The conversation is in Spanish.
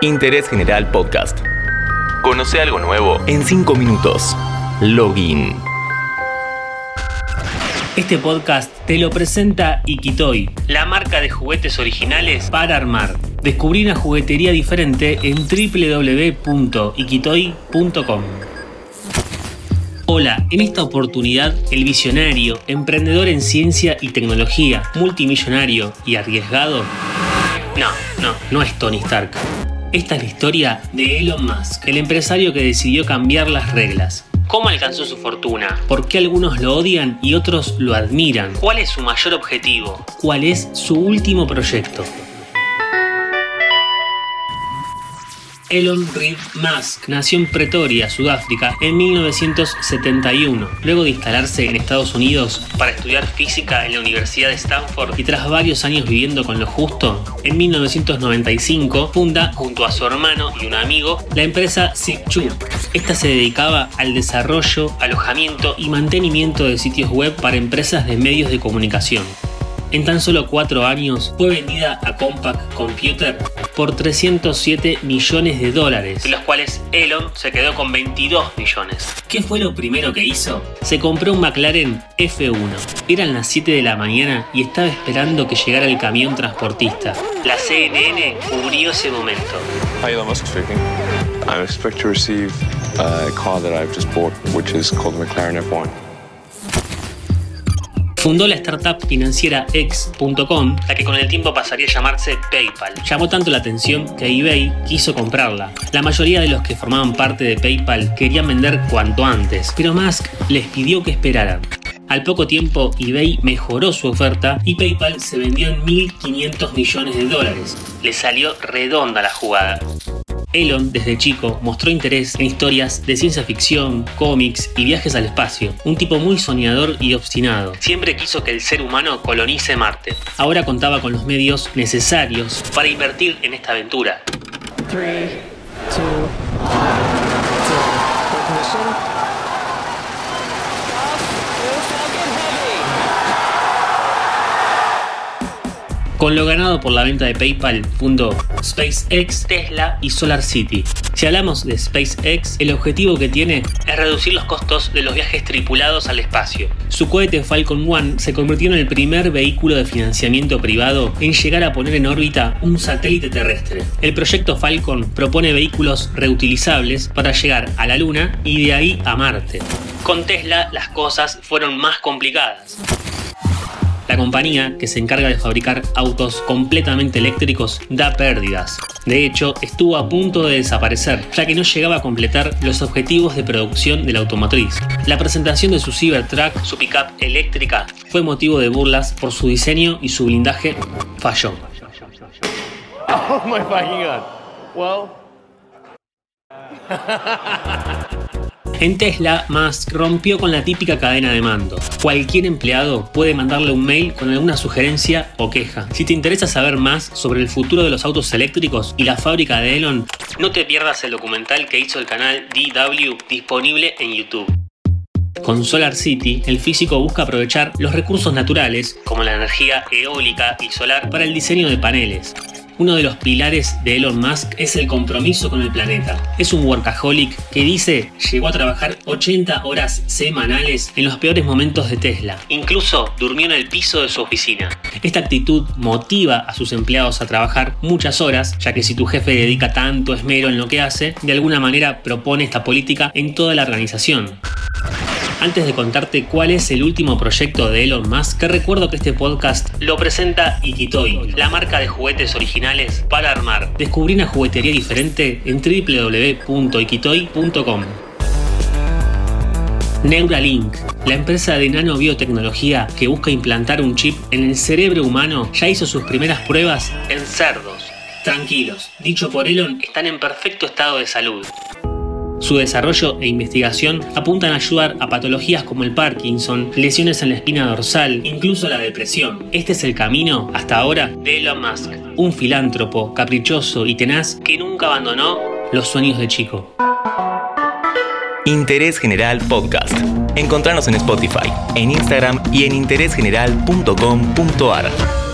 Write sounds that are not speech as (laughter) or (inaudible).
Interés General Podcast. Conoce algo nuevo en 5 minutos. Login. Este podcast te lo presenta Ikitoy, la marca de juguetes originales para armar. Descubrí una juguetería diferente en www.ikitoy.com. Hola, en esta oportunidad el visionario, emprendedor en ciencia y tecnología, multimillonario y arriesgado. No, no, no es Tony Stark. Esta es la historia de Elon Musk, el empresario que decidió cambiar las reglas. ¿Cómo alcanzó su fortuna? ¿Por qué algunos lo odian y otros lo admiran? ¿Cuál es su mayor objetivo? ¿Cuál es su último proyecto? Elon Reed Musk nació en Pretoria, Sudáfrica, en 1971. Luego de instalarse en Estados Unidos para estudiar física en la Universidad de Stanford y tras varios años viviendo con lo justo, en 1995 funda, junto a su hermano y un amigo, la empresa Zip2. Esta se dedicaba al desarrollo, alojamiento y mantenimiento de sitios web para empresas de medios de comunicación. En tan solo cuatro años fue vendida a Compaq Computer por 307 millones de dólares, de los cuales Elon se quedó con 22 millones. ¿Qué fue lo primero que hizo? Se compró un McLaren F1. Eran las 7 de la mañana y estaba esperando que llegara el camión transportista. La CNN cubrió ese momento. Hi, Elon Musk speaking. I expect to receive a car that I've just bought, which is called the McLaren F1. Fundó la startup financiera X.com, la que con el tiempo pasaría a llamarse PayPal. Llamó tanto la atención que eBay quiso comprarla. La mayoría de los que formaban parte de PayPal querían vender cuanto antes, pero Musk les pidió que esperaran. Al poco tiempo, eBay mejoró su oferta y PayPal se vendió en 1.500 millones de dólares. Le salió redonda la jugada. Elon, desde chico, mostró interés en historias de ciencia ficción, cómics y viajes al espacio. Un tipo muy soñador y obstinado. Siempre quiso que el ser humano colonice Marte. Ahora contaba con los medios necesarios para invertir en esta aventura. Con lo ganado por la venta de PayPal, fundó SpaceX, Tesla y SolarCity. Si hablamos de SpaceX, el objetivo que tiene es reducir los costos de los viajes tripulados al espacio. Su cohete Falcon 1 se convirtió en el primer vehículo de financiamiento privado en llegar a poner en órbita un satélite terrestre. El proyecto Falcon propone vehículos reutilizables para llegar a la Luna y de ahí a Marte. Con Tesla las cosas fueron más complicadas. La compañía, que se encarga de fabricar autos completamente eléctricos, da pérdidas. De hecho, estuvo a punto de desaparecer, ya que no llegaba a completar los objetivos de producción de la automotriz. La presentación de su Cybertruck, su pickup eléctrica, fue motivo de burlas por su diseño y su blindaje falló. Oh my fucking god. Well. (laughs) En Tesla, Musk rompió con la típica cadena de mando. Cualquier empleado puede mandarle un mail con alguna sugerencia o queja. Si te interesa saber más sobre el futuro de los autos eléctricos y la fábrica de Elon, no te pierdas el documental que hizo el canal DW disponible en YouTube. Con Solar City, el físico busca aprovechar los recursos naturales, como la energía eólica y solar, para el diseño de paneles. Uno de los pilares de Elon Musk es el compromiso con el planeta. Es un workaholic que dice llegó a trabajar 80 horas semanales en los peores momentos de Tesla. Incluso durmió en el piso de su oficina. Esta actitud motiva a sus empleados a trabajar muchas horas, ya que si tu jefe dedica tanto esmero en lo que hace, de alguna manera propone esta política en toda la organización. Antes de contarte cuál es el último proyecto de Elon Musk, te recuerdo que este podcast lo presenta Ikitoy, la marca de juguetes originales para armar. Descubrí una juguetería diferente en www.ikitoy.com. Neuralink, la empresa de nanobiotecnología que busca implantar un chip en el cerebro humano, ya hizo sus primeras pruebas en cerdos. Tranquilos, dicho por Elon, están en perfecto estado de salud. Su desarrollo e investigación apuntan a ayudar a patologías como el Parkinson, lesiones en la espina dorsal, incluso la depresión. Este es el camino, hasta ahora, de Elon Musk, un filántropo, caprichoso y tenaz que nunca abandonó los sueños de chico. Interés General Podcast. Encontrarnos en Spotify, en Instagram y en interésgeneral.com.ar.